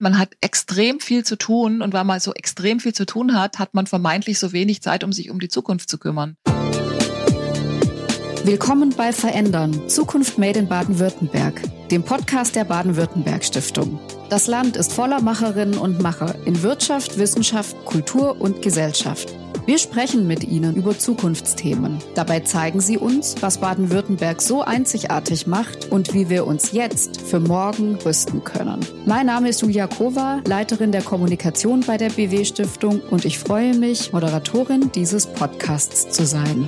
Man hat extrem viel zu tun und weil man so extrem viel zu tun hat, hat man vermeintlich so wenig Zeit, um sich um die Zukunft zu kümmern. Willkommen bei Verändern, Zukunft Made in Baden-Württemberg, dem Podcast der Baden-Württemberg Stiftung. Das Land ist voller Macherinnen und Macher in Wirtschaft, Wissenschaft, Kultur und Gesellschaft. Wir sprechen mit Ihnen über Zukunftsthemen. Dabei zeigen Sie uns, was Baden-Württemberg so einzigartig macht und wie wir uns jetzt für morgen rüsten können. Mein Name ist Julia Kova, Leiterin der Kommunikation bei der BW Stiftung und ich freue mich, Moderatorin dieses Podcasts zu sein.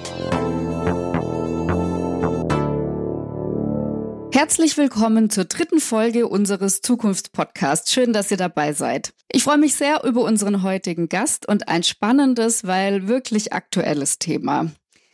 Herzlich willkommen zur dritten Folge unseres Zukunftspodcasts. Schön, dass ihr dabei seid. Ich freue mich sehr über unseren heutigen Gast und ein spannendes, weil wirklich aktuelles Thema.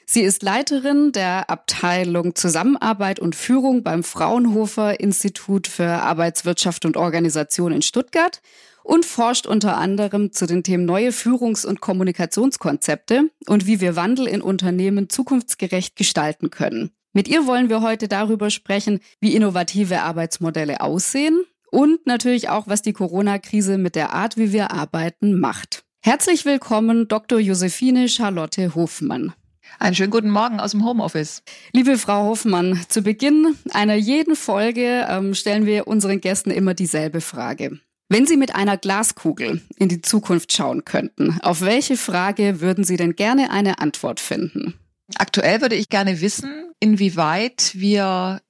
Sie ist Leiterin der Abteilung Zusammenarbeit und Führung beim Fraunhofer Institut für Arbeitswirtschaft und Organisation in Stuttgart und forscht unter anderem zu den Themen neue Führungs- und Kommunikationskonzepte und wie wir Wandel in Unternehmen zukunftsgerecht gestalten können. Mit ihr wollen wir heute darüber sprechen, wie innovative Arbeitsmodelle aussehen und natürlich auch, was die Corona-Krise mit der Art, wie wir arbeiten, macht. Herzlich willkommen, Dr. Josephine Charlotte Hofmann. Einen schönen guten Morgen aus dem Homeoffice. Liebe Frau Hofmann, zu Beginn einer jeden Folge ähm, stellen wir unseren Gästen immer dieselbe Frage. Wenn Sie mit einer Glaskugel in die Zukunft schauen könnten, auf welche Frage würden Sie denn gerne eine Antwort finden? Aktuell würde ich gerne wissen, inwieweit wir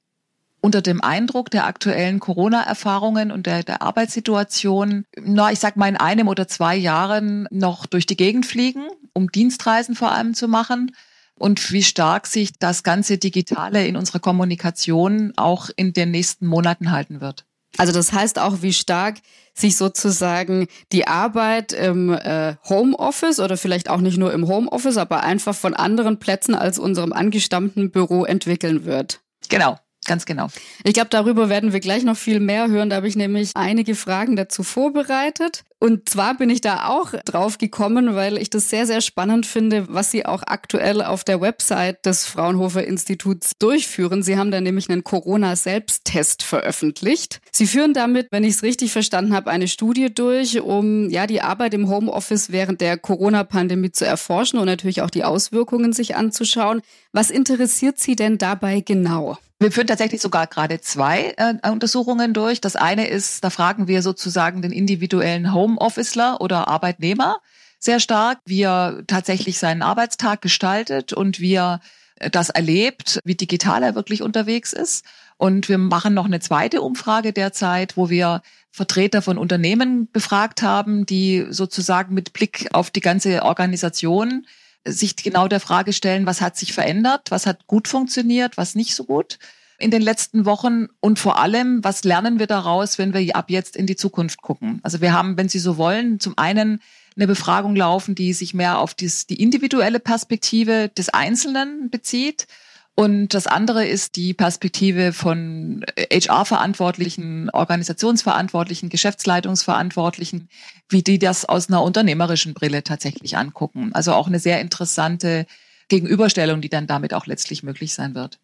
unter dem Eindruck der aktuellen Corona-Erfahrungen und der, der Arbeitssituation, na, ich sag mal in einem oder zwei Jahren noch durch die Gegend fliegen, um Dienstreisen vor allem zu machen und wie stark sich das ganze Digitale in unserer Kommunikation auch in den nächsten Monaten halten wird. Also das heißt auch, wie stark sich sozusagen die Arbeit im äh, Homeoffice oder vielleicht auch nicht nur im Homeoffice, aber einfach von anderen Plätzen als unserem angestammten Büro entwickeln wird. Genau. Ganz genau. Ich glaube, darüber werden wir gleich noch viel mehr hören. Da habe ich nämlich einige Fragen dazu vorbereitet. Und zwar bin ich da auch drauf gekommen, weil ich das sehr, sehr spannend finde, was Sie auch aktuell auf der Website des Fraunhofer Instituts durchführen. Sie haben da nämlich einen Corona-Selbsttest veröffentlicht. Sie führen damit, wenn ich es richtig verstanden habe, eine Studie durch, um ja die Arbeit im Homeoffice während der Corona-Pandemie zu erforschen und natürlich auch die Auswirkungen sich anzuschauen. Was interessiert Sie denn dabei genau? Wir führen tatsächlich sogar gerade zwei äh, Untersuchungen durch. Das eine ist, da fragen wir sozusagen den individuellen Homeofficer oder Arbeitnehmer sehr stark, wie er tatsächlich seinen Arbeitstag gestaltet und wie er das erlebt, wie digital er wirklich unterwegs ist. Und wir machen noch eine zweite Umfrage derzeit, wo wir Vertreter von Unternehmen befragt haben, die sozusagen mit Blick auf die ganze Organisation sich genau der Frage stellen, was hat sich verändert, was hat gut funktioniert, was nicht so gut in den letzten Wochen und vor allem, was lernen wir daraus, wenn wir ab jetzt in die Zukunft gucken. Also wir haben, wenn Sie so wollen, zum einen eine Befragung laufen, die sich mehr auf dies, die individuelle Perspektive des Einzelnen bezieht und das andere ist die Perspektive von HR-Verantwortlichen, Organisationsverantwortlichen, Geschäftsleitungsverantwortlichen, wie die das aus einer unternehmerischen Brille tatsächlich angucken. Also auch eine sehr interessante Gegenüberstellung, die dann damit auch letztlich möglich sein wird.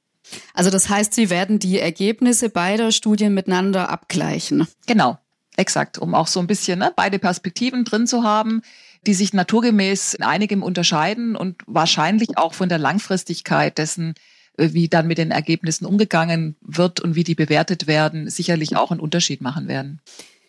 Also das heißt, Sie werden die Ergebnisse beider Studien miteinander abgleichen. Genau, exakt, um auch so ein bisschen ne, beide Perspektiven drin zu haben die sich naturgemäß in einigem unterscheiden und wahrscheinlich auch von der Langfristigkeit dessen, äh, wie dann mit den Ergebnissen umgegangen wird und wie die bewertet werden, sicherlich auch einen Unterschied machen werden.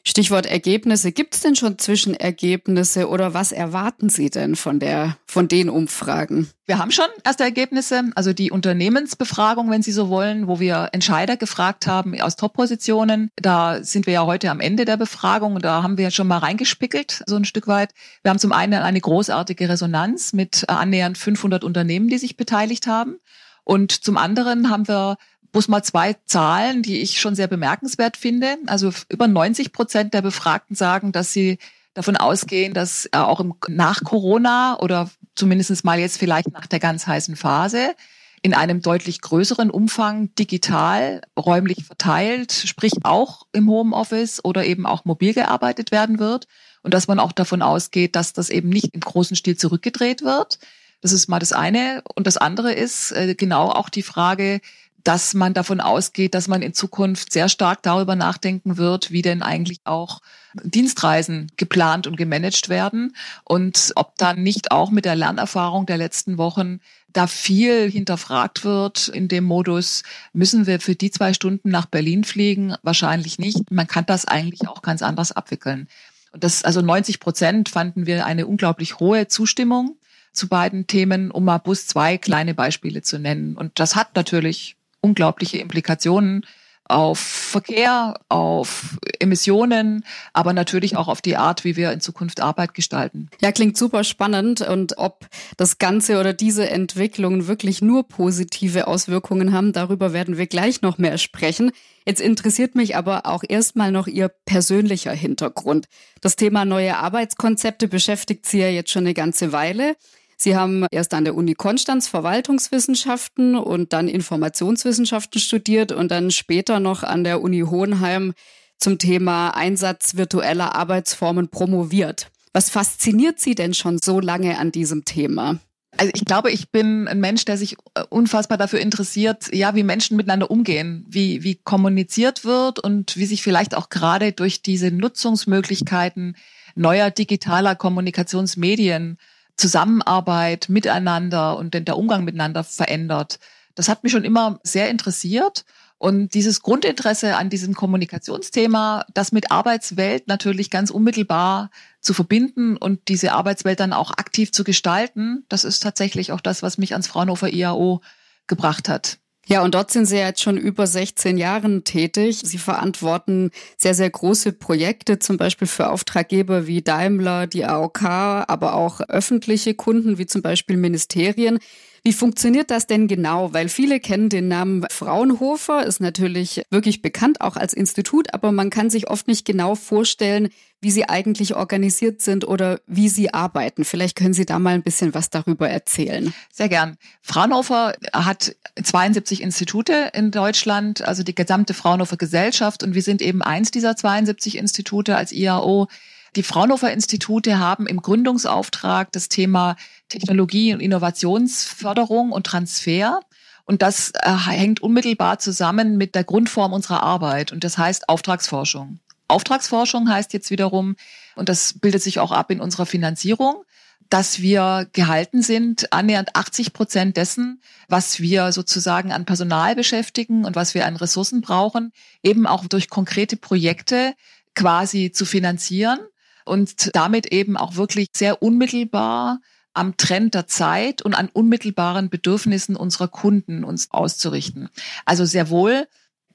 Stichwort Ergebnisse. Gibt es denn schon Zwischenergebnisse oder was erwarten Sie denn von der, von den Umfragen? Wir haben schon erste Ergebnisse, also die Unternehmensbefragung, wenn Sie so wollen, wo wir Entscheider gefragt haben aus Top-Positionen. Da sind wir ja heute am Ende der Befragung und da haben wir schon mal reingespickelt, so ein Stück weit. Wir haben zum einen eine großartige Resonanz mit annähernd 500 Unternehmen, die sich beteiligt haben. Und zum anderen haben wir bloß mal zwei Zahlen, die ich schon sehr bemerkenswert finde. Also über 90 Prozent der Befragten sagen, dass sie davon ausgehen, dass äh, auch im, nach Corona oder zumindest mal jetzt vielleicht nach der ganz heißen Phase in einem deutlich größeren Umfang digital, räumlich verteilt, sprich auch im Homeoffice oder eben auch mobil gearbeitet werden wird. Und dass man auch davon ausgeht, dass das eben nicht im großen Stil zurückgedreht wird. Das ist mal das eine. Und das andere ist äh, genau auch die Frage, dass man davon ausgeht, dass man in Zukunft sehr stark darüber nachdenken wird, wie denn eigentlich auch Dienstreisen geplant und gemanagt werden und ob dann nicht auch mit der Lernerfahrung der letzten Wochen da viel hinterfragt wird in dem Modus, müssen wir für die zwei Stunden nach Berlin fliegen? Wahrscheinlich nicht. Man kann das eigentlich auch ganz anders abwickeln. Und das, also 90 Prozent fanden wir eine unglaublich hohe Zustimmung zu beiden Themen, um mal Bus zwei kleine Beispiele zu nennen. Und das hat natürlich unglaubliche Implikationen auf Verkehr, auf Emissionen, aber natürlich auch auf die Art, wie wir in Zukunft Arbeit gestalten. Ja, klingt super spannend. Und ob das Ganze oder diese Entwicklungen wirklich nur positive Auswirkungen haben, darüber werden wir gleich noch mehr sprechen. Jetzt interessiert mich aber auch erstmal noch Ihr persönlicher Hintergrund. Das Thema neue Arbeitskonzepte beschäftigt Sie ja jetzt schon eine ganze Weile. Sie haben erst an der Uni Konstanz Verwaltungswissenschaften und dann Informationswissenschaften studiert und dann später noch an der Uni Hohenheim zum Thema Einsatz virtueller Arbeitsformen promoviert. Was fasziniert Sie denn schon so lange an diesem Thema? Also ich glaube, ich bin ein Mensch, der sich äh, unfassbar dafür interessiert, ja, wie Menschen miteinander umgehen, wie, wie kommuniziert wird und wie sich vielleicht auch gerade durch diese Nutzungsmöglichkeiten neuer digitaler Kommunikationsmedien Zusammenarbeit miteinander und der Umgang miteinander verändert. Das hat mich schon immer sehr interessiert. Und dieses Grundinteresse an diesem Kommunikationsthema, das mit Arbeitswelt natürlich ganz unmittelbar zu verbinden und diese Arbeitswelt dann auch aktiv zu gestalten, das ist tatsächlich auch das, was mich ans Fraunhofer IAO gebracht hat. Ja, und dort sind Sie jetzt schon über 16 Jahren tätig. Sie verantworten sehr, sehr große Projekte, zum Beispiel für Auftraggeber wie Daimler, die AOK, aber auch öffentliche Kunden wie zum Beispiel Ministerien. Wie funktioniert das denn genau? Weil viele kennen den Namen Fraunhofer, ist natürlich wirklich bekannt, auch als Institut, aber man kann sich oft nicht genau vorstellen, wie sie eigentlich organisiert sind oder wie sie arbeiten. Vielleicht können Sie da mal ein bisschen was darüber erzählen. Sehr gern. Fraunhofer hat 72 Institute in Deutschland, also die gesamte Fraunhofer Gesellschaft und wir sind eben eins dieser 72 Institute als IAO. Die Fraunhofer Institute haben im Gründungsauftrag das Thema Technologie- und Innovationsförderung und Transfer. Und das äh, hängt unmittelbar zusammen mit der Grundform unserer Arbeit. Und das heißt Auftragsforschung. Auftragsforschung heißt jetzt wiederum, und das bildet sich auch ab in unserer Finanzierung, dass wir gehalten sind, annähernd 80 Prozent dessen, was wir sozusagen an Personal beschäftigen und was wir an Ressourcen brauchen, eben auch durch konkrete Projekte quasi zu finanzieren und damit eben auch wirklich sehr unmittelbar am Trend der Zeit und an unmittelbaren Bedürfnissen unserer Kunden uns auszurichten. Also sehr wohl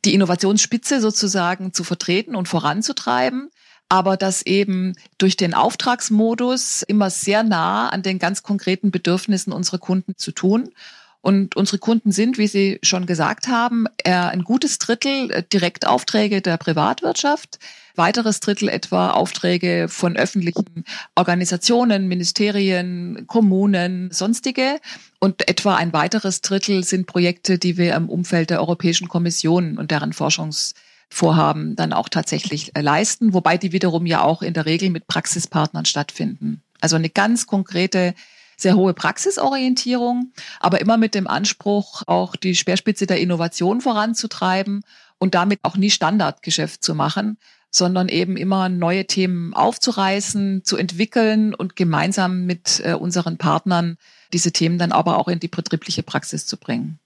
die Innovationsspitze sozusagen zu vertreten und voranzutreiben, aber das eben durch den Auftragsmodus immer sehr nah an den ganz konkreten Bedürfnissen unserer Kunden zu tun. Und unsere Kunden sind, wie Sie schon gesagt haben, ein gutes Drittel Direktaufträge der Privatwirtschaft, weiteres Drittel etwa Aufträge von öffentlichen Organisationen, Ministerien, Kommunen, sonstige. Und etwa ein weiteres Drittel sind Projekte, die wir im Umfeld der Europäischen Kommission und deren Forschungsvorhaben dann auch tatsächlich äh, leisten, wobei die wiederum ja auch in der Regel mit Praxispartnern stattfinden. Also eine ganz konkrete sehr hohe Praxisorientierung, aber immer mit dem Anspruch, auch die Speerspitze der Innovation voranzutreiben und damit auch nie Standardgeschäft zu machen, sondern eben immer neue Themen aufzureißen, zu entwickeln und gemeinsam mit äh, unseren Partnern diese Themen dann aber auch in die betriebliche Praxis zu bringen.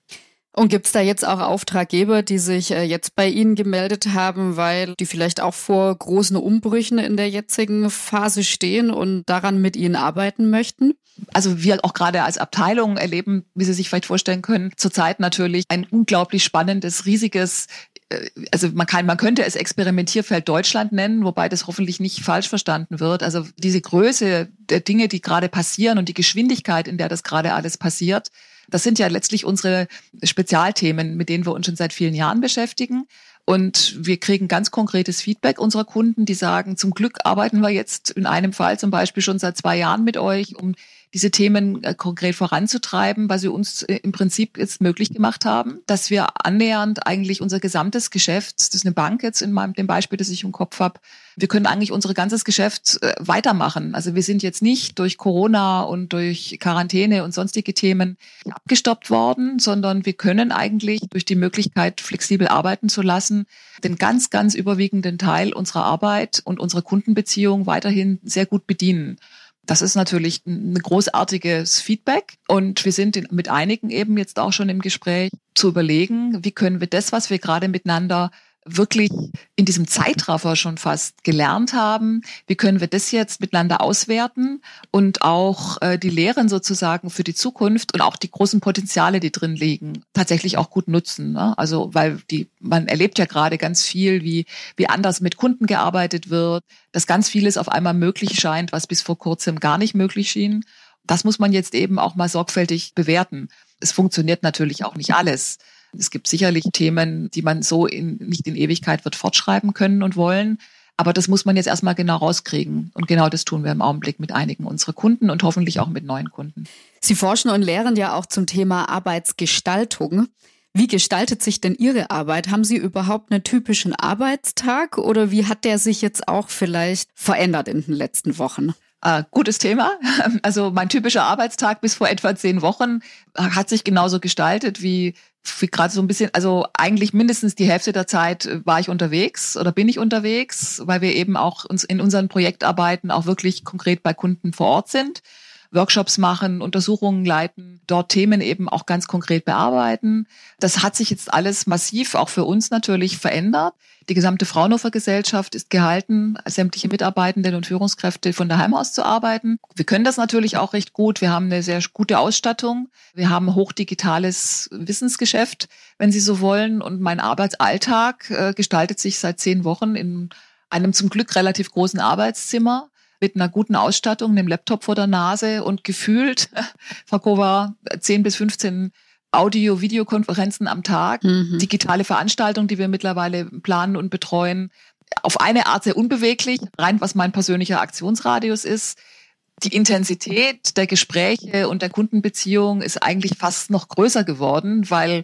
Und gibt es da jetzt auch Auftraggeber, die sich äh, jetzt bei Ihnen gemeldet haben, weil die vielleicht auch vor großen Umbrüchen in der jetzigen Phase stehen und daran mit Ihnen arbeiten möchten? Also wir auch gerade als Abteilung erleben, wie Sie sich vielleicht vorstellen können, zurzeit natürlich ein unglaublich spannendes, riesiges also man kann, man könnte es Experimentierfeld Deutschland nennen, wobei das hoffentlich nicht falsch verstanden wird. Also diese Größe der Dinge, die gerade passieren und die Geschwindigkeit, in der das gerade alles passiert, das sind ja letztlich unsere Spezialthemen, mit denen wir uns schon seit vielen Jahren beschäftigen. Und wir kriegen ganz konkretes Feedback unserer Kunden, die sagen, zum Glück arbeiten wir jetzt in einem Fall zum Beispiel schon seit zwei Jahren mit euch, um diese Themen äh, konkret voranzutreiben, weil sie uns äh, im Prinzip jetzt möglich gemacht haben, dass wir annähernd eigentlich unser gesamtes Geschäft, das ist eine Bank jetzt in meinem, dem Beispiel, das ich im Kopf habe, wir können eigentlich unser ganzes Geschäft äh, weitermachen. Also wir sind jetzt nicht durch Corona und durch Quarantäne und sonstige Themen abgestoppt worden, sondern wir können eigentlich durch die Möglichkeit, flexibel arbeiten zu lassen, den ganz, ganz überwiegenden Teil unserer Arbeit und unserer Kundenbeziehung weiterhin sehr gut bedienen. Das ist natürlich ein großartiges Feedback und wir sind mit einigen eben jetzt auch schon im Gespräch zu überlegen, wie können wir das, was wir gerade miteinander wirklich in diesem Zeitraffer schon fast gelernt haben. Wie können wir das jetzt miteinander auswerten und auch äh, die Lehren sozusagen für die Zukunft und auch die großen Potenziale, die drin liegen, tatsächlich auch gut nutzen. Ne? Also weil die man erlebt ja gerade ganz viel, wie wie anders mit Kunden gearbeitet wird, dass ganz vieles auf einmal möglich scheint, was bis vor kurzem gar nicht möglich schien. Das muss man jetzt eben auch mal sorgfältig bewerten. Es funktioniert natürlich auch nicht alles. Es gibt sicherlich Themen, die man so in, nicht in Ewigkeit wird fortschreiben können und wollen. Aber das muss man jetzt erstmal genau rauskriegen. Und genau das tun wir im Augenblick mit einigen unserer Kunden und hoffentlich auch mit neuen Kunden. Sie forschen und lehren ja auch zum Thema Arbeitsgestaltung. Wie gestaltet sich denn Ihre Arbeit? Haben Sie überhaupt einen typischen Arbeitstag oder wie hat der sich jetzt auch vielleicht verändert in den letzten Wochen? Äh, gutes Thema. Also mein typischer Arbeitstag bis vor etwa zehn Wochen hat sich genauso gestaltet wie, wie gerade so ein bisschen, also eigentlich mindestens die Hälfte der Zeit war ich unterwegs oder bin ich unterwegs, weil wir eben auch uns in unseren Projektarbeiten auch wirklich konkret bei Kunden vor Ort sind. Workshops machen, Untersuchungen leiten, dort Themen eben auch ganz konkret bearbeiten. Das hat sich jetzt alles massiv auch für uns natürlich verändert. Die gesamte Fraunhofer Gesellschaft ist gehalten, sämtliche Mitarbeitenden und Führungskräfte von daheim aus zu arbeiten. Wir können das natürlich auch recht gut. Wir haben eine sehr gute Ausstattung. Wir haben hochdigitales Wissensgeschäft, wenn Sie so wollen. Und mein Arbeitsalltag äh, gestaltet sich seit zehn Wochen in einem zum Glück relativ großen Arbeitszimmer mit einer guten Ausstattung, einem Laptop vor der Nase und gefühlt, Frau Kova, 10 bis 15 Audio-Videokonferenzen am Tag, mhm. digitale Veranstaltungen, die wir mittlerweile planen und betreuen. Auf eine Art sehr unbeweglich, rein was mein persönlicher Aktionsradius ist. Die Intensität der Gespräche und der Kundenbeziehung ist eigentlich fast noch größer geworden, weil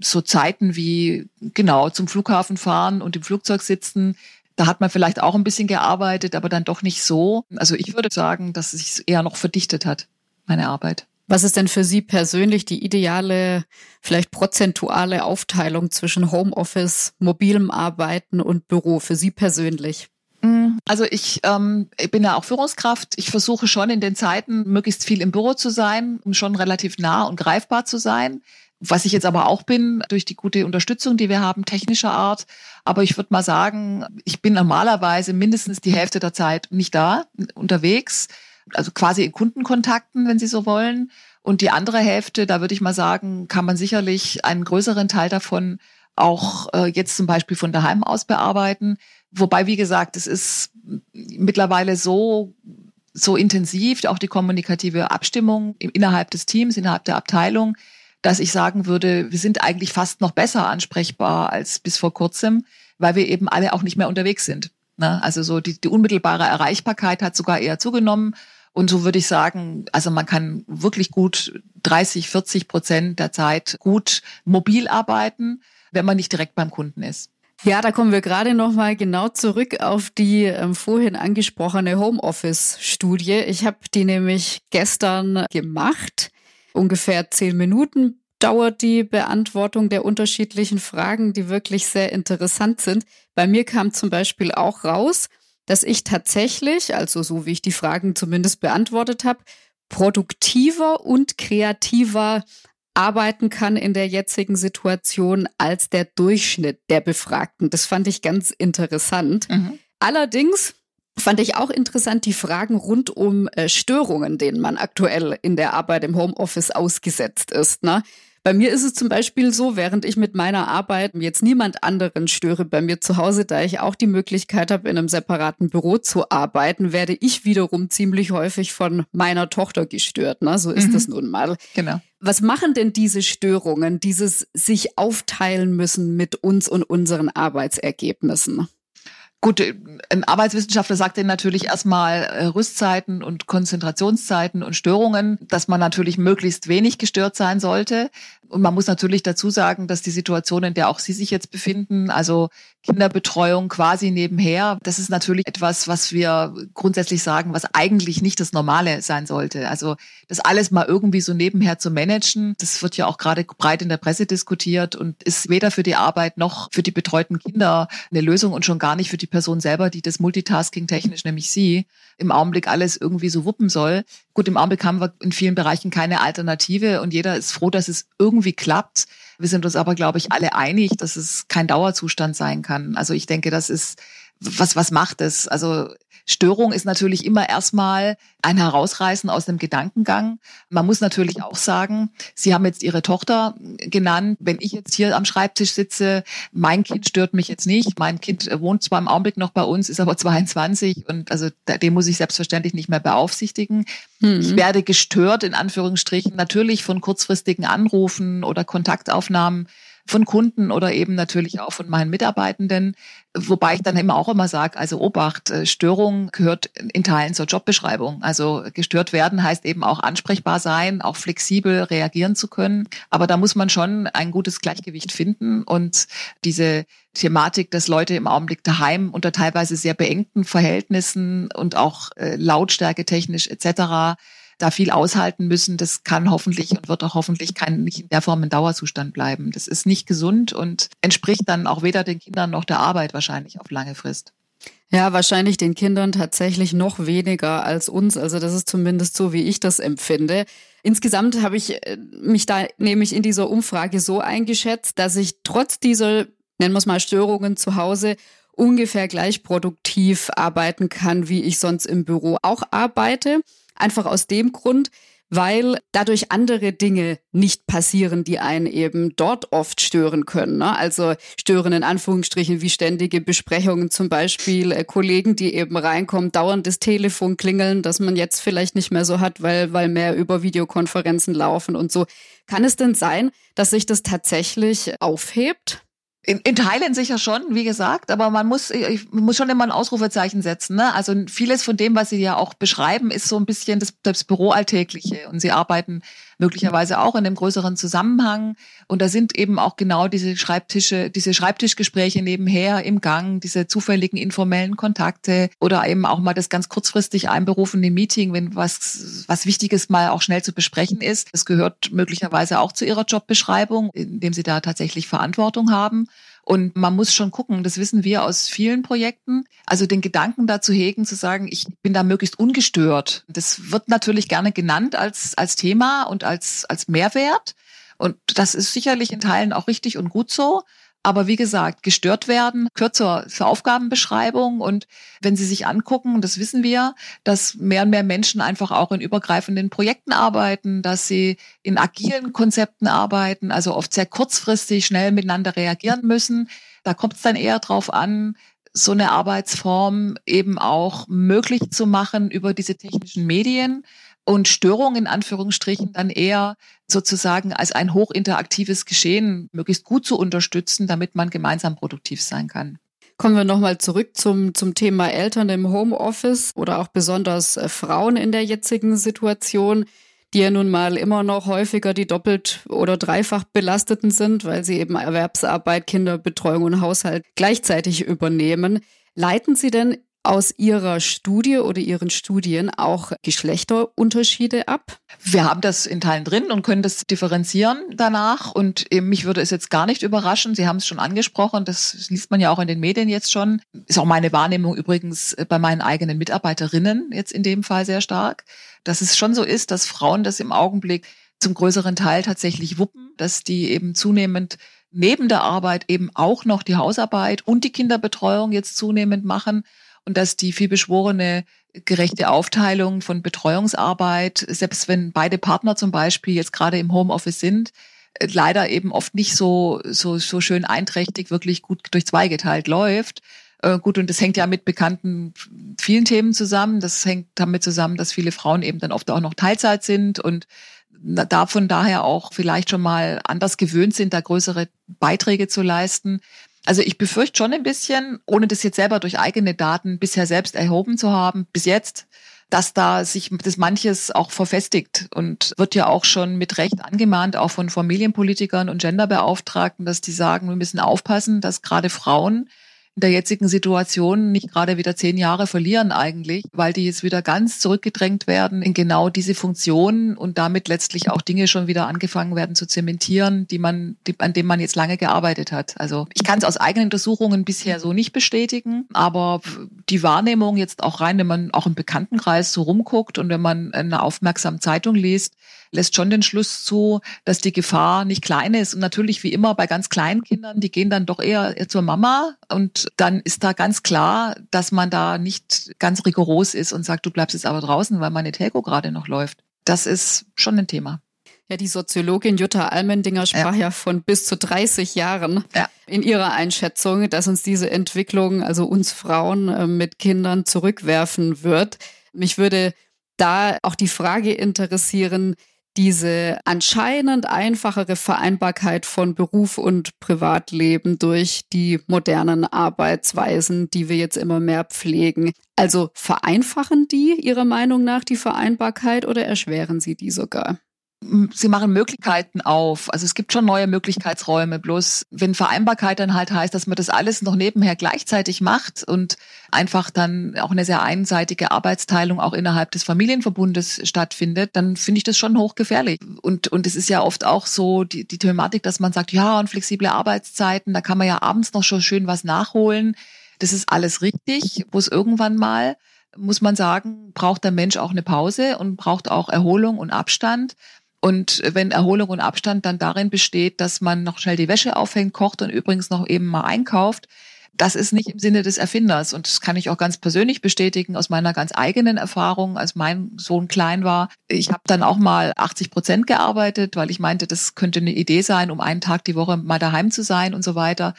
so Zeiten wie genau zum Flughafen fahren und im Flugzeug sitzen, da hat man vielleicht auch ein bisschen gearbeitet, aber dann doch nicht so. Also ich würde sagen, dass es sich eher noch verdichtet hat, meine Arbeit. Was ist denn für Sie persönlich die ideale, vielleicht prozentuale Aufteilung zwischen Homeoffice, mobilem Arbeiten und Büro für Sie persönlich? Mm, also ich, ähm, ich bin ja auch Führungskraft. Ich versuche schon in den Zeiten möglichst viel im Büro zu sein, um schon relativ nah und greifbar zu sein. Was ich jetzt aber auch bin, durch die gute Unterstützung, die wir haben, technischer Art. Aber ich würde mal sagen, ich bin normalerweise mindestens die Hälfte der Zeit nicht da, unterwegs, also quasi in Kundenkontakten, wenn Sie so wollen. Und die andere Hälfte, da würde ich mal sagen, kann man sicherlich einen größeren Teil davon auch äh, jetzt zum Beispiel von daheim aus bearbeiten. Wobei, wie gesagt, es ist mittlerweile so so intensiv, auch die kommunikative Abstimmung innerhalb des Teams, innerhalb der Abteilung, dass ich sagen würde, wir sind eigentlich fast noch besser ansprechbar als bis vor kurzem, weil wir eben alle auch nicht mehr unterwegs sind. Ne? Also so die, die unmittelbare Erreichbarkeit hat sogar eher zugenommen. Und so würde ich sagen, also man kann wirklich gut 30, 40 Prozent der Zeit gut mobil arbeiten, wenn man nicht direkt beim Kunden ist. Ja, da kommen wir gerade noch mal genau zurück auf die ähm, vorhin angesprochene Homeoffice-Studie. Ich habe die nämlich gestern gemacht ungefähr zehn Minuten dauert die Beantwortung der unterschiedlichen Fragen, die wirklich sehr interessant sind. Bei mir kam zum Beispiel auch raus, dass ich tatsächlich, also so wie ich die Fragen zumindest beantwortet habe, produktiver und kreativer arbeiten kann in der jetzigen Situation als der Durchschnitt der Befragten. Das fand ich ganz interessant. Mhm. Allerdings Fand ich auch interessant, die Fragen rund um äh, Störungen, denen man aktuell in der Arbeit im Homeoffice ausgesetzt ist. Ne? Bei mir ist es zum Beispiel so, während ich mit meiner Arbeit jetzt niemand anderen störe bei mir zu Hause, da ich auch die Möglichkeit habe, in einem separaten Büro zu arbeiten, werde ich wiederum ziemlich häufig von meiner Tochter gestört. Ne? So ist mhm. es nun mal. Genau. Was machen denn diese Störungen, dieses sich aufteilen müssen mit uns und unseren Arbeitsergebnissen? Gut, ein Arbeitswissenschaftler sagt dann natürlich erstmal äh, Rüstzeiten und Konzentrationszeiten und Störungen, dass man natürlich möglichst wenig gestört sein sollte. Und man muss natürlich dazu sagen, dass die Situation, in der auch Sie sich jetzt befinden, also Kinderbetreuung quasi nebenher, das ist natürlich etwas, was wir grundsätzlich sagen, was eigentlich nicht das Normale sein sollte. Also das alles mal irgendwie so nebenher zu managen, das wird ja auch gerade breit in der Presse diskutiert und ist weder für die Arbeit noch für die betreuten Kinder eine Lösung und schon gar nicht für die Person selber, die das Multitasking technisch, nämlich Sie, im Augenblick alles irgendwie so wuppen soll. Gut, im Augenblick haben wir in vielen Bereichen keine Alternative und jeder ist froh, dass es irgendwie klappt. Wir sind uns aber, glaube ich, alle einig, dass es kein Dauerzustand sein kann. Also ich denke, das ist, was, was macht es? Also Störung ist natürlich immer erstmal ein Herausreißen aus dem Gedankengang. Man muss natürlich auch sagen, Sie haben jetzt Ihre Tochter genannt. Wenn ich jetzt hier am Schreibtisch sitze, mein Kind stört mich jetzt nicht. Mein Kind wohnt zwar im Augenblick noch bei uns, ist aber 22 und also den muss ich selbstverständlich nicht mehr beaufsichtigen. Mhm. Ich werde gestört, in Anführungsstrichen, natürlich von kurzfristigen Anrufen oder Kontaktaufnahmen von Kunden oder eben natürlich auch von meinen Mitarbeitenden. Wobei ich dann immer auch immer sage, also Obacht, äh, Störung gehört in Teilen zur Jobbeschreibung. Also gestört werden heißt eben auch ansprechbar sein, auch flexibel reagieren zu können. Aber da muss man schon ein gutes Gleichgewicht finden und diese Thematik, dass Leute im Augenblick daheim unter teilweise sehr beengten Verhältnissen und auch äh, Lautstärke technisch etc da viel aushalten müssen, das kann hoffentlich und wird auch hoffentlich kein, nicht in der Form ein Dauerzustand bleiben. Das ist nicht gesund und entspricht dann auch weder den Kindern noch der Arbeit wahrscheinlich auf lange Frist. Ja, wahrscheinlich den Kindern tatsächlich noch weniger als uns. Also das ist zumindest so, wie ich das empfinde. Insgesamt habe ich äh, mich da nämlich in dieser Umfrage so eingeschätzt, dass ich trotz dieser, nennen wir es mal, Störungen zu Hause ungefähr gleich produktiv arbeiten kann, wie ich sonst im Büro auch arbeite. Einfach aus dem Grund, weil dadurch andere Dinge nicht passieren, die einen eben dort oft stören können. Ne? Also stören in Anführungsstrichen wie ständige Besprechungen zum Beispiel, äh, Kollegen, die eben reinkommen, dauernd das Telefon klingeln, das man jetzt vielleicht nicht mehr so hat, weil, weil mehr über Videokonferenzen laufen und so. Kann es denn sein, dass sich das tatsächlich aufhebt? In, in Teilen sicher schon, wie gesagt, aber man muss, ich muss schon immer ein Ausrufezeichen setzen. Ne? Also vieles von dem, was Sie ja auch beschreiben, ist so ein bisschen das, das Büroalltägliche. Und Sie arbeiten möglicherweise auch in einem größeren Zusammenhang. Und da sind eben auch genau diese Schreibtische, diese Schreibtischgespräche nebenher im Gang, diese zufälligen informellen Kontakte oder eben auch mal das ganz kurzfristig einberufene Meeting, wenn was, was Wichtiges mal auch schnell zu besprechen ist. Das gehört möglicherweise auch zu Ihrer Jobbeschreibung, indem Sie da tatsächlich Verantwortung haben. Und man muss schon gucken, das wissen wir aus vielen Projekten, also den Gedanken dazu hegen, zu sagen, ich bin da möglichst ungestört. Das wird natürlich gerne genannt als, als Thema und als, als Mehrwert. Und das ist sicherlich in Teilen auch richtig und gut so. Aber wie gesagt, gestört werden zur, zur Aufgabenbeschreibung. Und wenn Sie sich angucken, das wissen wir, dass mehr und mehr Menschen einfach auch in übergreifenden Projekten arbeiten, dass sie in agilen Konzepten arbeiten, also oft sehr kurzfristig schnell miteinander reagieren müssen. Da kommt es dann eher darauf an, so eine Arbeitsform eben auch möglich zu machen über diese technischen Medien und Störung in Anführungsstrichen dann eher sozusagen als ein hochinteraktives Geschehen möglichst gut zu unterstützen, damit man gemeinsam produktiv sein kann. Kommen wir nochmal zurück zum, zum Thema Eltern im Homeoffice oder auch besonders äh, Frauen in der jetzigen Situation, die ja nun mal immer noch häufiger die doppelt oder dreifach belasteten sind, weil sie eben Erwerbsarbeit, Kinderbetreuung und Haushalt gleichzeitig übernehmen. Leiten Sie denn aus Ihrer Studie oder Ihren Studien auch Geschlechterunterschiede ab? Wir haben das in Teilen drin und können das differenzieren danach. Und mich würde es jetzt gar nicht überraschen. Sie haben es schon angesprochen. Das liest man ja auch in den Medien jetzt schon. Ist auch meine Wahrnehmung übrigens bei meinen eigenen Mitarbeiterinnen jetzt in dem Fall sehr stark. Dass es schon so ist, dass Frauen das im Augenblick zum größeren Teil tatsächlich wuppen, dass die eben zunehmend neben der Arbeit eben auch noch die Hausarbeit und die Kinderbetreuung jetzt zunehmend machen und dass die vielbeschworene gerechte Aufteilung von Betreuungsarbeit, selbst wenn beide Partner zum Beispiel jetzt gerade im Homeoffice sind, äh, leider eben oft nicht so, so, so schön einträchtig wirklich gut durch zwei geteilt läuft. Äh, gut, und das hängt ja mit bekannten vielen Themen zusammen. Das hängt damit zusammen, dass viele Frauen eben dann oft auch noch Teilzeit sind und davon daher auch vielleicht schon mal anders gewöhnt sind, da größere Beiträge zu leisten. Also ich befürchte schon ein bisschen, ohne das jetzt selber durch eigene Daten bisher selbst erhoben zu haben, bis jetzt, dass da sich das manches auch verfestigt und wird ja auch schon mit Recht angemahnt, auch von Familienpolitikern und Genderbeauftragten, dass die sagen, wir müssen aufpassen, dass gerade Frauen in der jetzigen Situation nicht gerade wieder zehn Jahre verlieren eigentlich, weil die jetzt wieder ganz zurückgedrängt werden in genau diese Funktionen und damit letztlich auch Dinge schon wieder angefangen werden zu zementieren, die man, die, an denen man jetzt lange gearbeitet hat. Also ich kann es aus eigenen Untersuchungen bisher so nicht bestätigen, aber die Wahrnehmung jetzt auch rein, wenn man auch im Bekanntenkreis so rumguckt und wenn man eine aufmerksame Zeitung liest, lässt schon den Schluss zu, dass die Gefahr nicht klein ist. Und natürlich wie immer bei ganz kleinen Kindern, die gehen dann doch eher zur Mama und dann ist da ganz klar, dass man da nicht ganz rigoros ist und sagt, du bleibst jetzt aber draußen, weil meine Telco gerade noch läuft. Das ist schon ein Thema. Ja, die Soziologin Jutta Almendinger sprach ja, ja von bis zu 30 Jahren ja. in ihrer Einschätzung, dass uns diese Entwicklung, also uns Frauen äh, mit Kindern zurückwerfen wird. Mich würde da auch die Frage interessieren, diese anscheinend einfachere Vereinbarkeit von Beruf und Privatleben durch die modernen Arbeitsweisen, die wir jetzt immer mehr pflegen. Also vereinfachen die Ihrer Meinung nach die Vereinbarkeit oder erschweren sie die sogar? Sie machen Möglichkeiten auf. Also es gibt schon neue Möglichkeitsräume. Bloß wenn Vereinbarkeit dann halt heißt, dass man das alles noch nebenher gleichzeitig macht und einfach dann auch eine sehr einseitige Arbeitsteilung auch innerhalb des Familienverbundes stattfindet, dann finde ich das schon hochgefährlich. Und, und es ist ja oft auch so die, die Thematik, dass man sagt, ja, und flexible Arbeitszeiten, da kann man ja abends noch schon schön was nachholen. Das ist alles richtig, wo es irgendwann mal muss man sagen, braucht der Mensch auch eine Pause und braucht auch Erholung und Abstand. Und wenn Erholung und Abstand dann darin besteht, dass man noch schnell die Wäsche aufhängt, kocht und übrigens noch eben mal einkauft, das ist nicht im Sinne des Erfinders. Und das kann ich auch ganz persönlich bestätigen aus meiner ganz eigenen Erfahrung, als mein Sohn klein war. Ich habe dann auch mal 80 Prozent gearbeitet, weil ich meinte, das könnte eine Idee sein, um einen Tag die Woche mal daheim zu sein und so weiter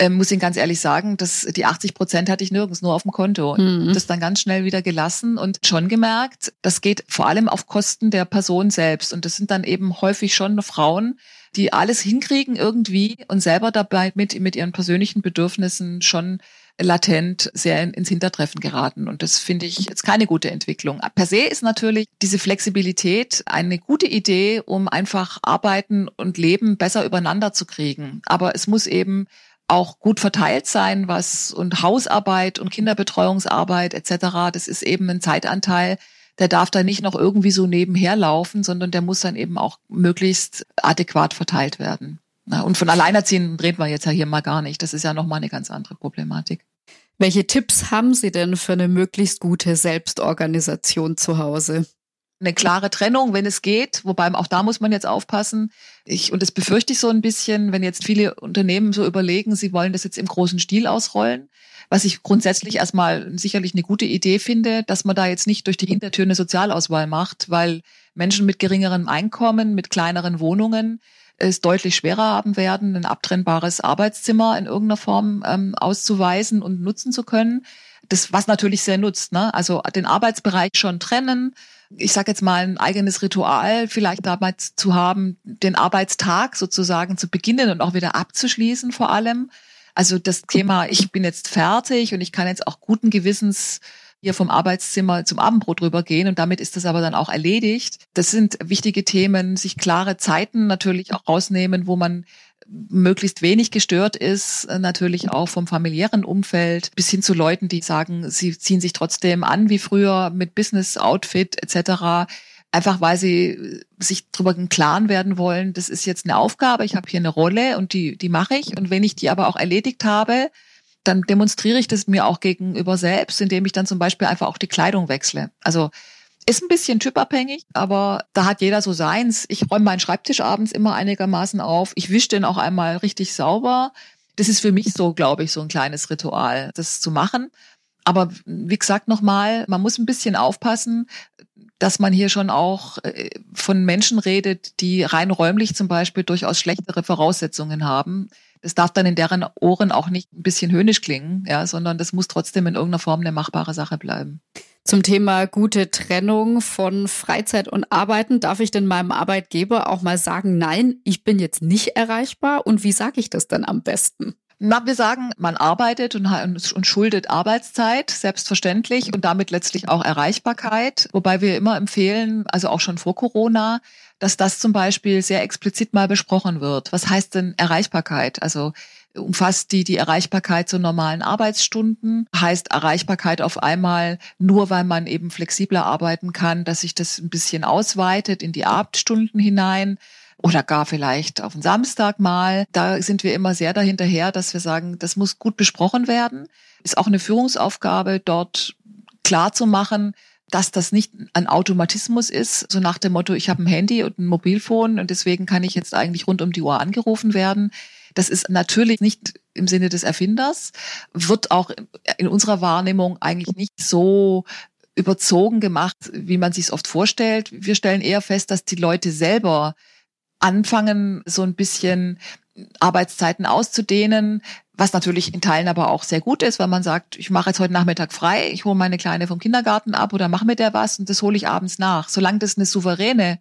ähm, muss Ihnen ganz ehrlich sagen, dass die 80 Prozent hatte ich nirgends, nur auf dem Konto. Mhm. Das dann ganz schnell wieder gelassen und schon gemerkt, das geht vor allem auf Kosten der Person selbst. Und das sind dann eben häufig schon Frauen, die alles hinkriegen irgendwie und selber dabei mit, mit ihren persönlichen Bedürfnissen schon latent sehr ins Hintertreffen geraten. Und das finde ich jetzt keine gute Entwicklung. Per se ist natürlich diese Flexibilität eine gute Idee, um einfach Arbeiten und Leben besser übereinander zu kriegen. Aber es muss eben auch gut verteilt sein, was und Hausarbeit und Kinderbetreuungsarbeit etc. Das ist eben ein Zeitanteil, der darf da nicht noch irgendwie so nebenher laufen, sondern der muss dann eben auch möglichst adäquat verteilt werden. Und von Alleinerziehenden reden wir jetzt ja hier mal gar nicht. Das ist ja nochmal eine ganz andere Problematik. Welche Tipps haben Sie denn für eine möglichst gute Selbstorganisation zu Hause? Eine klare Trennung, wenn es geht. Wobei auch da muss man jetzt aufpassen. Ich, und das befürchte ich so ein bisschen, wenn jetzt viele Unternehmen so überlegen, sie wollen das jetzt im großen Stil ausrollen. Was ich grundsätzlich erstmal sicherlich eine gute Idee finde, dass man da jetzt nicht durch die Hintertür eine Sozialauswahl macht, weil Menschen mit geringerem Einkommen, mit kleineren Wohnungen es deutlich schwerer haben werden, ein abtrennbares Arbeitszimmer in irgendeiner Form ähm, auszuweisen und nutzen zu können. Das, was natürlich sehr nutzt, ne? Also den Arbeitsbereich schon trennen, ich sage jetzt mal, ein eigenes Ritual vielleicht damals zu haben, den Arbeitstag sozusagen zu beginnen und auch wieder abzuschließen vor allem. Also das Thema, ich bin jetzt fertig und ich kann jetzt auch guten Gewissens hier vom Arbeitszimmer zum Abendbrot rübergehen und damit ist das aber dann auch erledigt. Das sind wichtige Themen, sich klare Zeiten natürlich auch rausnehmen, wo man möglichst wenig gestört ist, äh, natürlich auch vom familiären Umfeld bis hin zu Leuten, die sagen, sie ziehen sich trotzdem an wie früher mit Business-Outfit etc. Einfach weil sie äh, sich darüber im Klaren werden wollen, das ist jetzt eine Aufgabe, ich habe hier eine Rolle und die, die mache ich. Und wenn ich die aber auch erledigt habe, dann demonstriere ich das mir auch gegenüber selbst, indem ich dann zum Beispiel einfach auch die Kleidung wechsle. Also ist ein bisschen typabhängig, aber da hat jeder so seins. Ich räume meinen Schreibtisch abends immer einigermaßen auf. Ich wische den auch einmal richtig sauber. Das ist für mich so, glaube ich, so ein kleines Ritual, das zu machen. Aber wie gesagt nochmal, man muss ein bisschen aufpassen, dass man hier schon auch äh, von Menschen redet, die rein räumlich zum Beispiel durchaus schlechtere Voraussetzungen haben. Das darf dann in deren Ohren auch nicht ein bisschen höhnisch klingen, ja, sondern das muss trotzdem in irgendeiner Form eine machbare Sache bleiben. Zum Thema gute Trennung von Freizeit und Arbeiten darf ich denn meinem Arbeitgeber auch mal sagen, nein, ich bin jetzt nicht erreichbar und wie sage ich das dann am besten? Na, wir sagen, man arbeitet und, und, schuldet Arbeitszeit, selbstverständlich, und damit letztlich auch Erreichbarkeit. Wobei wir immer empfehlen, also auch schon vor Corona, dass das zum Beispiel sehr explizit mal besprochen wird. Was heißt denn Erreichbarkeit? Also umfasst die die Erreichbarkeit zu normalen Arbeitsstunden, heißt Erreichbarkeit auf einmal nur, weil man eben flexibler arbeiten kann, dass sich das ein bisschen ausweitet in die Abendstunden hinein oder gar vielleicht auf den Samstag mal. Da sind wir immer sehr dahinterher, dass wir sagen, das muss gut besprochen werden. Ist auch eine Führungsaufgabe, dort klar zu machen, dass das nicht ein Automatismus ist, so nach dem Motto, ich habe ein Handy und ein Mobilfon und deswegen kann ich jetzt eigentlich rund um die Uhr angerufen werden. Das ist natürlich nicht im Sinne des Erfinders, wird auch in unserer Wahrnehmung eigentlich nicht so überzogen gemacht, wie man sich es oft vorstellt. Wir stellen eher fest, dass die Leute selber anfangen, so ein bisschen Arbeitszeiten auszudehnen, was natürlich in Teilen aber auch sehr gut ist, weil man sagt, ich mache jetzt heute Nachmittag frei, ich hole meine Kleine vom Kindergarten ab oder mache mit der was und das hole ich abends nach. Solange das eine souveräne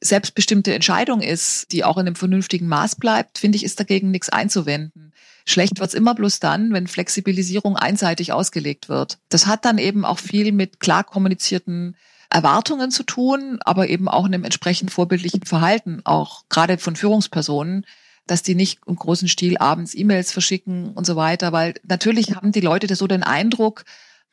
selbstbestimmte Entscheidung ist, die auch in einem vernünftigen Maß bleibt, finde ich, ist dagegen nichts einzuwenden. Schlecht wird's immer bloß dann, wenn Flexibilisierung einseitig ausgelegt wird. Das hat dann eben auch viel mit klar kommunizierten Erwartungen zu tun, aber eben auch einem entsprechend vorbildlichen Verhalten, auch gerade von Führungspersonen, dass die nicht im großen Stil abends E-Mails verschicken und so weiter, weil natürlich haben die Leute so den Eindruck,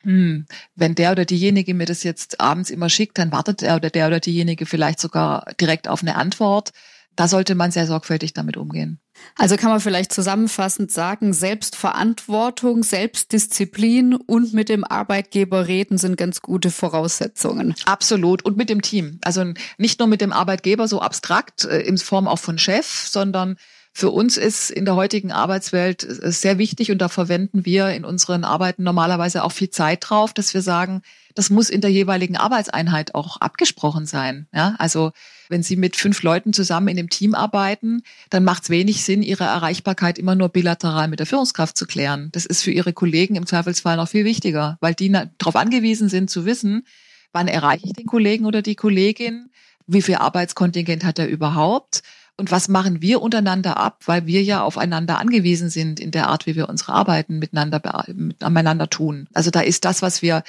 hm, wenn der oder diejenige mir das jetzt abends immer schickt, dann wartet er oder der oder diejenige vielleicht sogar direkt auf eine Antwort. Da sollte man sehr sorgfältig damit umgehen. Also kann man vielleicht zusammenfassend sagen, Selbstverantwortung, Selbstdisziplin und mit dem Arbeitgeber reden sind ganz gute Voraussetzungen. Absolut. Und mit dem Team. Also nicht nur mit dem Arbeitgeber so abstrakt äh, in Form auch von Chef, sondern für uns ist in der heutigen Arbeitswelt sehr wichtig und da verwenden wir in unseren Arbeiten normalerweise auch viel Zeit drauf, dass wir sagen, das muss in der jeweiligen Arbeitseinheit auch abgesprochen sein. Ja, also wenn Sie mit fünf Leuten zusammen in dem Team arbeiten, dann macht es wenig Sinn, Ihre Erreichbarkeit immer nur bilateral mit der Führungskraft zu klären. Das ist für Ihre Kollegen im Zweifelsfall noch viel wichtiger, weil die darauf angewiesen sind zu wissen, wann erreiche ich den Kollegen oder die Kollegin, wie viel Arbeitskontingent hat er überhaupt und was machen wir untereinander ab, weil wir ja aufeinander angewiesen sind in der Art, wie wir unsere Arbeiten miteinander, miteinander tun. Also da ist das, was wir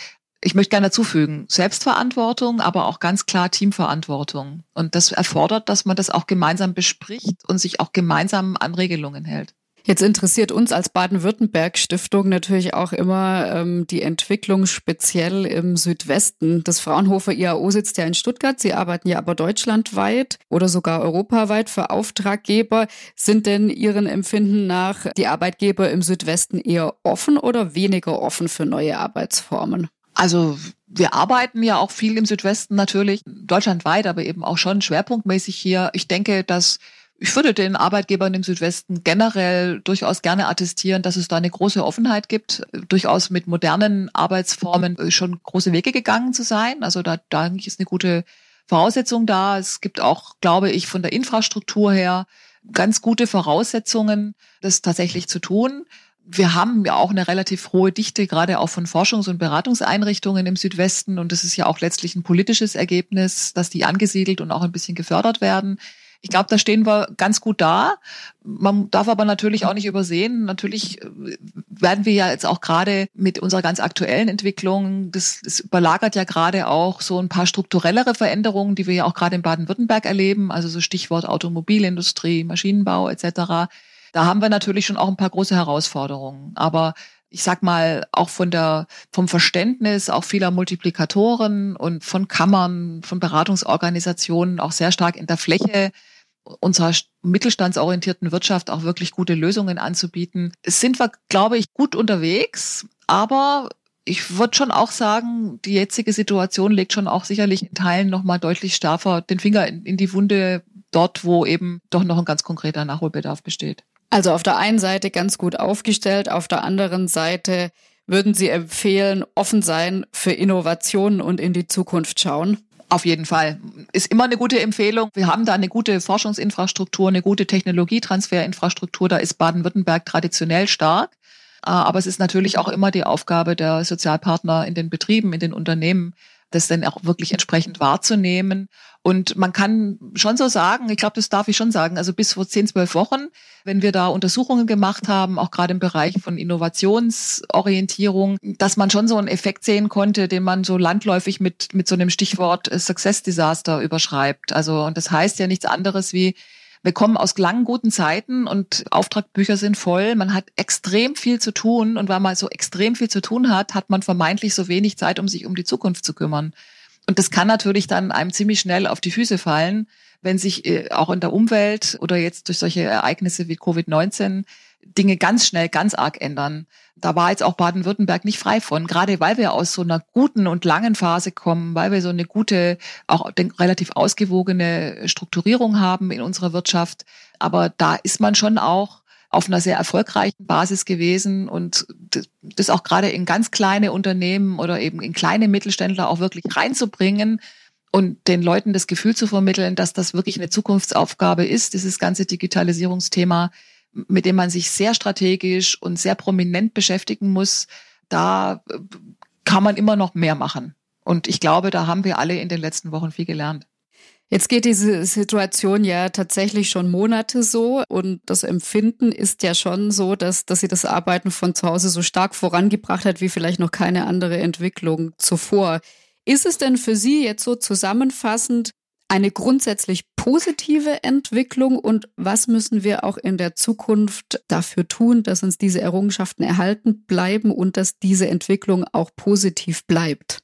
ich möchte gerne dazufügen, Selbstverantwortung, aber auch ganz klar Teamverantwortung. Und das erfordert, dass man das auch gemeinsam bespricht und sich auch gemeinsam an Regelungen hält. Jetzt interessiert uns als Baden-Württemberg-Stiftung natürlich auch immer ähm, die Entwicklung speziell im Südwesten. Das Fraunhofer IAO sitzt ja in Stuttgart. Sie arbeiten ja aber deutschlandweit oder sogar europaweit für Auftraggeber. Sind denn Ihren Empfinden nach die Arbeitgeber im Südwesten eher offen oder weniger offen für neue Arbeitsformen? Also wir arbeiten ja auch viel im Südwesten natürlich, deutschlandweit, aber eben auch schon schwerpunktmäßig hier. Ich denke, dass ich würde den Arbeitgebern im Südwesten generell durchaus gerne attestieren, dass es da eine große Offenheit gibt, durchaus mit modernen Arbeitsformen schon große Wege gegangen zu sein. Also da, da ist eine gute Voraussetzung da. Es gibt auch, glaube ich, von der Infrastruktur her ganz gute Voraussetzungen, das tatsächlich zu tun. Wir haben ja auch eine relativ hohe Dichte, gerade auch von Forschungs- und Beratungseinrichtungen im Südwesten. Und das ist ja auch letztlich ein politisches Ergebnis, dass die angesiedelt und auch ein bisschen gefördert werden. Ich glaube, da stehen wir ganz gut da. Man darf aber natürlich auch nicht übersehen, natürlich äh, werden wir ja jetzt auch gerade mit unserer ganz aktuellen Entwicklung, das, das überlagert ja gerade auch so ein paar strukturellere Veränderungen, die wir ja auch gerade in Baden-Württemberg erleben, also so Stichwort Automobilindustrie, Maschinenbau etc. Da haben wir natürlich schon auch ein paar große Herausforderungen. Aber ich sag mal, auch von der, vom Verständnis auch vieler Multiplikatoren und von Kammern, von Beratungsorganisationen auch sehr stark in der Fläche unserer mittelstandsorientierten Wirtschaft auch wirklich gute Lösungen anzubieten. Sind wir, glaube ich, gut unterwegs, aber ich würde schon auch sagen, die jetzige Situation legt schon auch sicherlich in Teilen nochmal deutlich stärker den Finger in, in die Wunde dort, wo eben doch noch ein ganz konkreter Nachholbedarf besteht. Also auf der einen Seite ganz gut aufgestellt, auf der anderen Seite würden Sie empfehlen, offen sein für Innovationen und in die Zukunft schauen? Auf jeden Fall. Ist immer eine gute Empfehlung. Wir haben da eine gute Forschungsinfrastruktur, eine gute Technologietransferinfrastruktur. Da ist Baden-Württemberg traditionell stark. Äh, aber es ist natürlich auch immer die Aufgabe der Sozialpartner in den Betrieben, in den Unternehmen, das dann auch wirklich entsprechend wahrzunehmen. Und man kann schon so sagen, ich glaube, das darf ich schon sagen, also bis vor zehn, zwölf Wochen, wenn wir da Untersuchungen gemacht haben, auch gerade im Bereich von Innovationsorientierung, dass man schon so einen Effekt sehen konnte, den man so landläufig mit, mit so einem Stichwort Success Disaster überschreibt. Also, und das heißt ja nichts anderes wie, wir kommen aus langen guten Zeiten und Auftragbücher sind voll. Man hat extrem viel zu tun und weil man so extrem viel zu tun hat, hat man vermeintlich so wenig Zeit, um sich um die Zukunft zu kümmern. Und das kann natürlich dann einem ziemlich schnell auf die Füße fallen, wenn sich äh, auch in der Umwelt oder jetzt durch solche Ereignisse wie Covid-19 Dinge ganz schnell, ganz arg ändern. Da war jetzt auch Baden-Württemberg nicht frei von, gerade weil wir aus so einer guten und langen Phase kommen, weil wir so eine gute, auch relativ ausgewogene Strukturierung haben in unserer Wirtschaft. Aber da ist man schon auch auf einer sehr erfolgreichen Basis gewesen und das auch gerade in ganz kleine Unternehmen oder eben in kleine Mittelständler auch wirklich reinzubringen und den Leuten das Gefühl zu vermitteln, dass das wirklich eine Zukunftsaufgabe ist, dieses ganze Digitalisierungsthema, mit dem man sich sehr strategisch und sehr prominent beschäftigen muss, da äh, kann man immer noch mehr machen. Und ich glaube, da haben wir alle in den letzten Wochen viel gelernt. Jetzt geht diese Situation ja tatsächlich schon Monate so und das Empfinden ist ja schon so, dass, dass sie das Arbeiten von zu Hause so stark vorangebracht hat wie vielleicht noch keine andere Entwicklung zuvor. Ist es denn für Sie jetzt so zusammenfassend eine grundsätzlich positive Entwicklung und was müssen wir auch in der Zukunft dafür tun, dass uns diese Errungenschaften erhalten bleiben und dass diese Entwicklung auch positiv bleibt?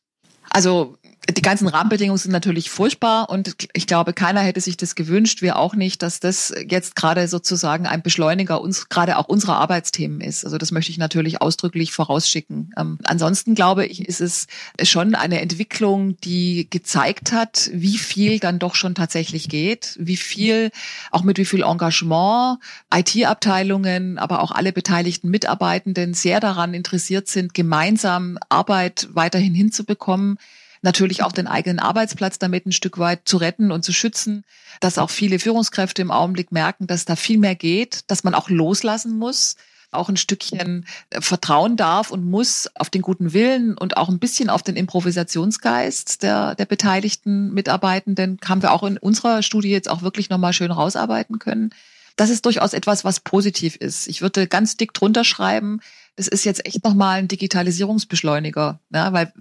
Also die ganzen Rahmenbedingungen sind natürlich furchtbar und ich glaube, keiner hätte sich das gewünscht, wir auch nicht, dass das jetzt gerade sozusagen ein Beschleuniger uns gerade auch unserer Arbeitsthemen ist. Also das möchte ich natürlich ausdrücklich vorausschicken. Ähm, ansonsten glaube ich, ist es schon eine Entwicklung, die gezeigt hat, wie viel dann doch schon tatsächlich geht, wie viel, auch mit wie viel Engagement IT-Abteilungen, aber auch alle beteiligten Mitarbeitenden sehr daran interessiert sind, gemeinsam Arbeit weiterhin hinzubekommen natürlich auch den eigenen Arbeitsplatz damit ein Stück weit zu retten und zu schützen, dass auch viele Führungskräfte im Augenblick merken, dass da viel mehr geht, dass man auch loslassen muss, auch ein Stückchen äh, vertrauen darf und muss auf den guten Willen und auch ein bisschen auf den Improvisationsgeist der, der beteiligten Mitarbeitenden, haben wir auch in unserer Studie jetzt auch wirklich nochmal schön rausarbeiten können. Das ist durchaus etwas, was positiv ist. Ich würde ganz dick drunter schreiben, das ist jetzt echt nochmal ein Digitalisierungsbeschleuniger. Ja, weil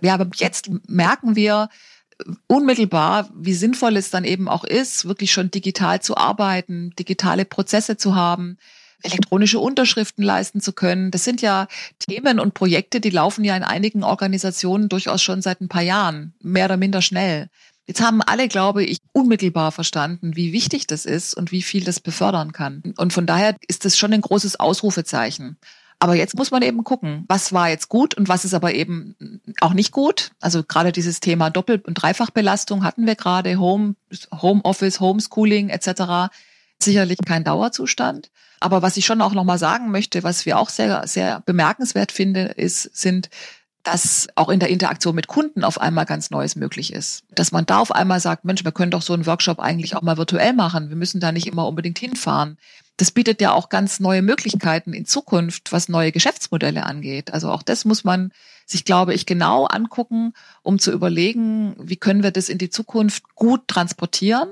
ja, jetzt merken wir unmittelbar, wie sinnvoll es dann eben auch ist, wirklich schon digital zu arbeiten, digitale Prozesse zu haben, elektronische Unterschriften leisten zu können. Das sind ja Themen und Projekte, die laufen ja in einigen Organisationen durchaus schon seit ein paar Jahren, mehr oder minder schnell. Jetzt haben alle, glaube ich, unmittelbar verstanden, wie wichtig das ist und wie viel das befördern kann. Und von daher ist das schon ein großes Ausrufezeichen. Aber jetzt muss man eben gucken, was war jetzt gut und was ist aber eben auch nicht gut. Also gerade dieses Thema Doppel- und Dreifachbelastung hatten wir gerade, Home, Homeoffice, Homeschooling etc. Sicherlich kein Dauerzustand. Aber was ich schon auch nochmal sagen möchte, was wir auch sehr, sehr bemerkenswert finden, ist, sind dass auch in der Interaktion mit Kunden auf einmal ganz Neues möglich ist. Dass man da auf einmal sagt, Mensch, wir können doch so einen Workshop eigentlich auch mal virtuell machen. Wir müssen da nicht immer unbedingt hinfahren. Das bietet ja auch ganz neue Möglichkeiten in Zukunft, was neue Geschäftsmodelle angeht. Also auch das muss man sich, glaube ich, genau angucken, um zu überlegen, wie können wir das in die Zukunft gut transportieren.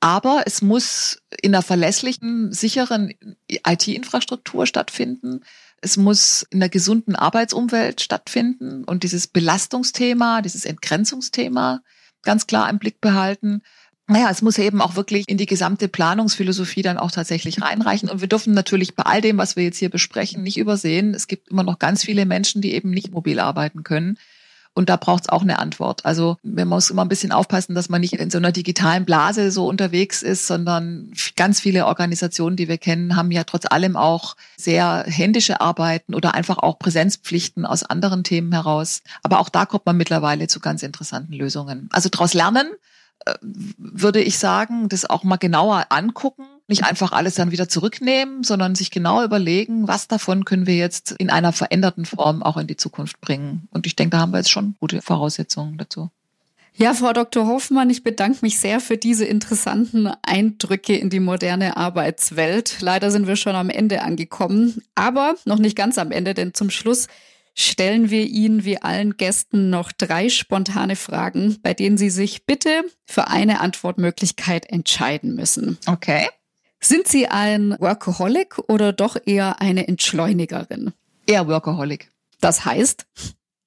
Aber es muss in einer verlässlichen, sicheren IT-Infrastruktur stattfinden es muss in einer gesunden Arbeitsumwelt stattfinden und dieses Belastungsthema, dieses Entgrenzungsthema ganz klar im Blick behalten. Naja, es muss eben auch wirklich in die gesamte Planungsphilosophie dann auch tatsächlich reinreichen. Und wir dürfen natürlich bei all dem, was wir jetzt hier besprechen, nicht übersehen. Es gibt immer noch ganz viele Menschen, die eben nicht mobil arbeiten können. Und da braucht es auch eine Antwort. Also man muss immer ein bisschen aufpassen, dass man nicht in so einer digitalen Blase so unterwegs ist, sondern ganz viele Organisationen, die wir kennen, haben ja trotz allem auch sehr händische Arbeiten oder einfach auch Präsenzpflichten aus anderen Themen heraus. Aber auch da kommt man mittlerweile zu ganz interessanten Lösungen. Also daraus lernen, würde ich sagen, das auch mal genauer angucken nicht einfach alles dann wieder zurücknehmen, sondern sich genau überlegen, was davon können wir jetzt in einer veränderten Form auch in die Zukunft bringen. Und ich denke, da haben wir jetzt schon gute Voraussetzungen dazu. Ja, Frau Dr. Hoffmann, ich bedanke mich sehr für diese interessanten Eindrücke in die moderne Arbeitswelt. Leider sind wir schon am Ende angekommen, aber noch nicht ganz am Ende, denn zum Schluss stellen wir Ihnen wie allen Gästen noch drei spontane Fragen, bei denen Sie sich bitte für eine Antwortmöglichkeit entscheiden müssen. Okay. Sind Sie ein Workaholic oder doch eher eine Entschleunigerin? Eher Workaholic. Das heißt,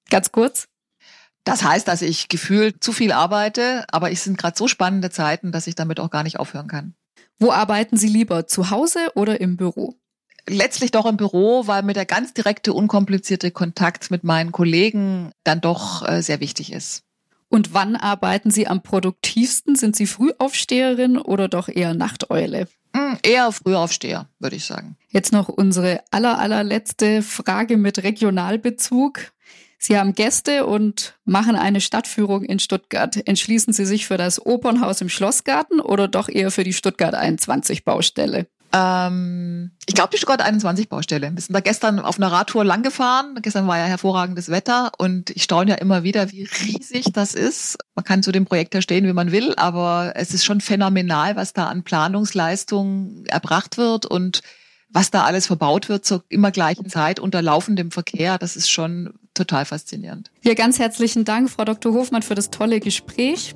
ganz kurz. Das heißt, dass ich gefühlt zu viel arbeite, aber es sind gerade so spannende Zeiten, dass ich damit auch gar nicht aufhören kann. Wo arbeiten Sie lieber, zu Hause oder im Büro? Letztlich doch im Büro, weil mir der ganz direkte, unkomplizierte Kontakt mit meinen Kollegen dann doch äh, sehr wichtig ist. Und wann arbeiten Sie am produktivsten? Sind Sie Frühaufsteherin oder doch eher Nachteule? Hm, eher Frühaufsteher, würde ich sagen. Jetzt noch unsere aller, allerletzte Frage mit Regionalbezug. Sie haben Gäste und machen eine Stadtführung in Stuttgart. Entschließen Sie sich für das Opernhaus im Schlossgarten oder doch eher für die Stuttgart 21 Baustelle? Ähm, ich glaube, die Stuttgart 21 Baustelle. Wir sind da gestern auf einer Radtour lang gefahren. Gestern war ja hervorragendes Wetter und ich staune ja immer wieder, wie riesig das ist. Man kann zu dem Projekt ja stehen, wie man will, aber es ist schon phänomenal, was da an Planungsleistung erbracht wird und was da alles verbaut wird zur immer gleichen Zeit unter laufendem Verkehr. Das ist schon total faszinierend. Ja, ganz herzlichen Dank, Frau Dr. Hofmann, für das tolle Gespräch.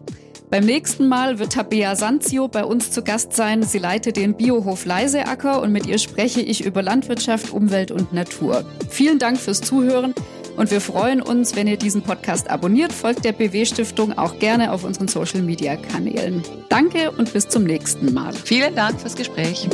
Beim nächsten Mal wird Tabea Sanzio bei uns zu Gast sein. Sie leitet den Biohof Leiseacker und mit ihr spreche ich über Landwirtschaft, Umwelt und Natur. Vielen Dank fürs Zuhören und wir freuen uns, wenn ihr diesen Podcast abonniert. Folgt der BW Stiftung auch gerne auf unseren Social Media Kanälen. Danke und bis zum nächsten Mal. Vielen Dank fürs Gespräch.